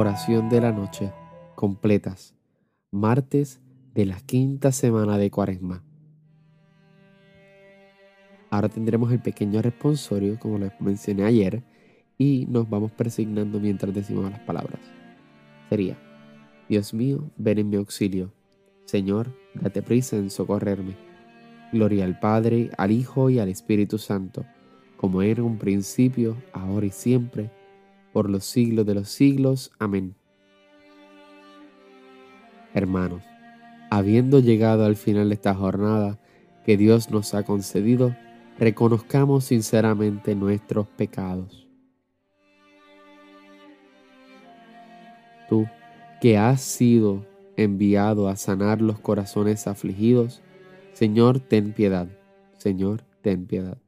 Oración de la noche, completas, martes de la quinta semana de Cuaresma. Ahora tendremos el pequeño responsorio, como les mencioné ayer, y nos vamos persignando mientras decimos las palabras. Sería, Dios mío, ven en mi auxilio. Señor, date prisa en socorrerme. Gloria al Padre, al Hijo y al Espíritu Santo, como era un principio, ahora y siempre, por los siglos de los siglos. Amén. Hermanos, habiendo llegado al final de esta jornada que Dios nos ha concedido, reconozcamos sinceramente nuestros pecados. Tú, que has sido enviado a sanar los corazones afligidos, Señor, ten piedad. Señor, ten piedad.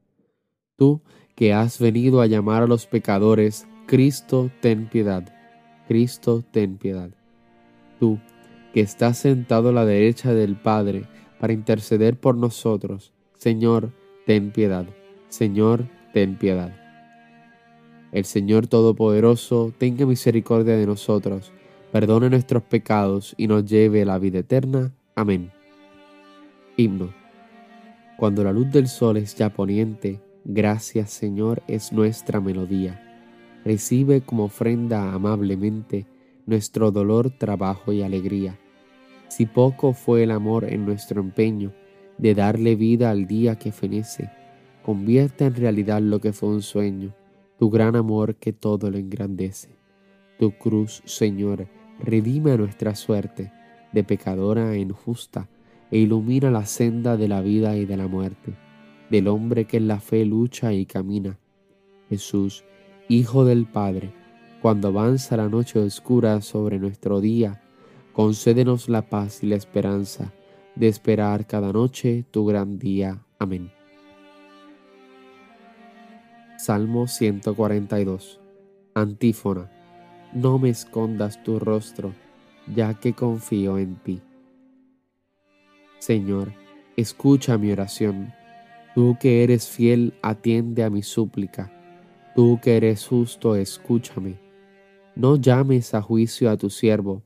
Tú, que has venido a llamar a los pecadores, Cristo, ten piedad. Cristo, ten piedad. Tú, que estás sentado a la derecha del Padre para interceder por nosotros, Señor, ten piedad. Señor, ten piedad. El Señor Todopoderoso tenga misericordia de nosotros, perdone nuestros pecados y nos lleve a la vida eterna. Amén. Himno. Cuando la luz del sol es ya poniente, gracias Señor es nuestra melodía. Recibe como ofrenda amablemente nuestro dolor, trabajo y alegría. Si poco fue el amor en nuestro empeño de darle vida al día que fenece, convierte en realidad lo que fue un sueño, tu gran amor que todo lo engrandece. Tu cruz, Señor, redime nuestra suerte de pecadora a injusta e ilumina la senda de la vida y de la muerte, del hombre que en la fe lucha y camina. Jesús, Hijo del Padre, cuando avanza la noche oscura sobre nuestro día, concédenos la paz y la esperanza de esperar cada noche tu gran día. Amén. Salmo 142. Antífona. No me escondas tu rostro, ya que confío en ti. Señor, escucha mi oración. Tú que eres fiel, atiende a mi súplica. Tú que eres justo, escúchame. No llames a juicio a tu siervo,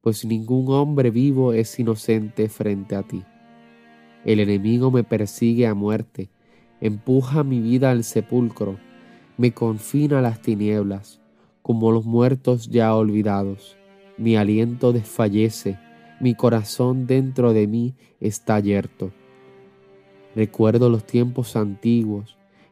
pues ningún hombre vivo es inocente frente a ti. El enemigo me persigue a muerte empuja mi vida al sepulcro, me confina a las tinieblas, como los muertos ya olvidados. Mi aliento desfallece, mi corazón dentro de mí está yerto. Recuerdo los tiempos antiguos,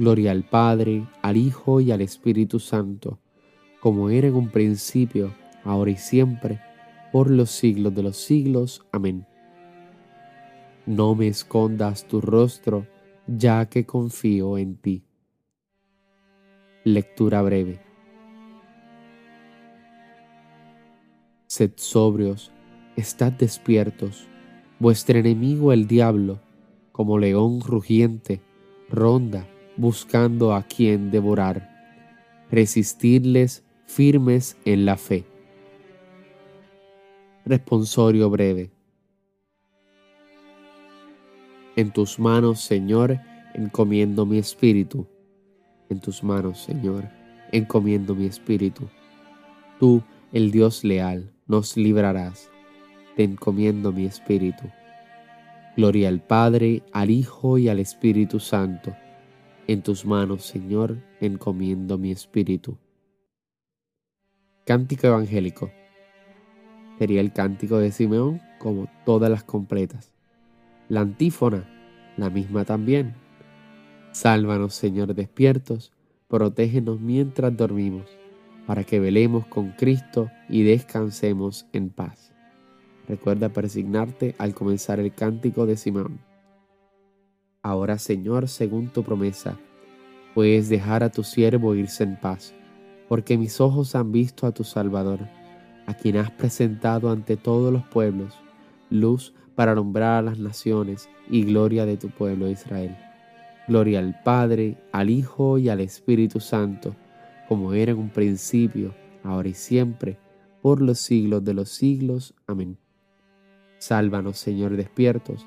Gloria al Padre, al Hijo y al Espíritu Santo, como era en un principio, ahora y siempre, por los siglos de los siglos. Amén. No me escondas tu rostro, ya que confío en ti. Lectura breve. Sed sobrios, estad despiertos, vuestro enemigo el diablo, como león rugiente, ronda buscando a quien devorar. Resistidles firmes en la fe. Responsorio breve. En tus manos, Señor, encomiendo mi espíritu. En tus manos, Señor, encomiendo mi espíritu. Tú, el Dios leal, nos librarás. Te encomiendo mi espíritu. Gloria al Padre, al Hijo y al Espíritu Santo. En tus manos, Señor, encomiendo mi espíritu. Cántico Evangélico. Sería el cántico de Simeón como todas las completas. La antífona, la misma también. Sálvanos, Señor, despiertos, protégenos mientras dormimos, para que velemos con Cristo y descansemos en paz. Recuerda persignarte al comenzar el cántico de Simeón. Ahora, Señor, según tu promesa, puedes dejar a tu siervo irse en paz, porque mis ojos han visto a tu Salvador a quien has presentado ante todos los pueblos, luz para alumbrar a las naciones y gloria de tu pueblo Israel. Gloria al Padre, al Hijo y al Espíritu Santo, como era en un principio, ahora y siempre, por los siglos de los siglos. Amén. Sálvanos, Señor, despiertos,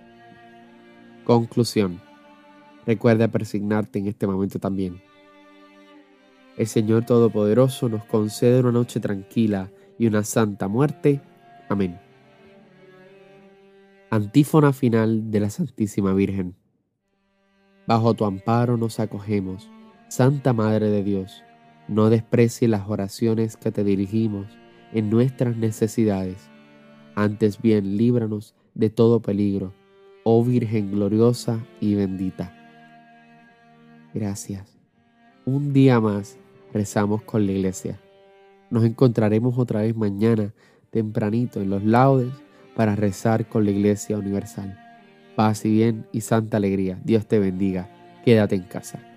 Conclusión. Recuerda persignarte en este momento también. El Señor Todopoderoso nos concede una noche tranquila y una santa muerte Amén. Antífona final de la Santísima Virgen. Bajo tu amparo nos acogemos, Santa Madre de Dios, no desprecie las oraciones que te dirigimos en nuestras necesidades, antes bien líbranos de todo peligro, oh Virgen gloriosa y bendita. Gracias. Un día más rezamos con la iglesia. Nos encontraremos otra vez mañana tempranito en los laudes para rezar con la Iglesia Universal. Paz y bien y santa alegría. Dios te bendiga. Quédate en casa.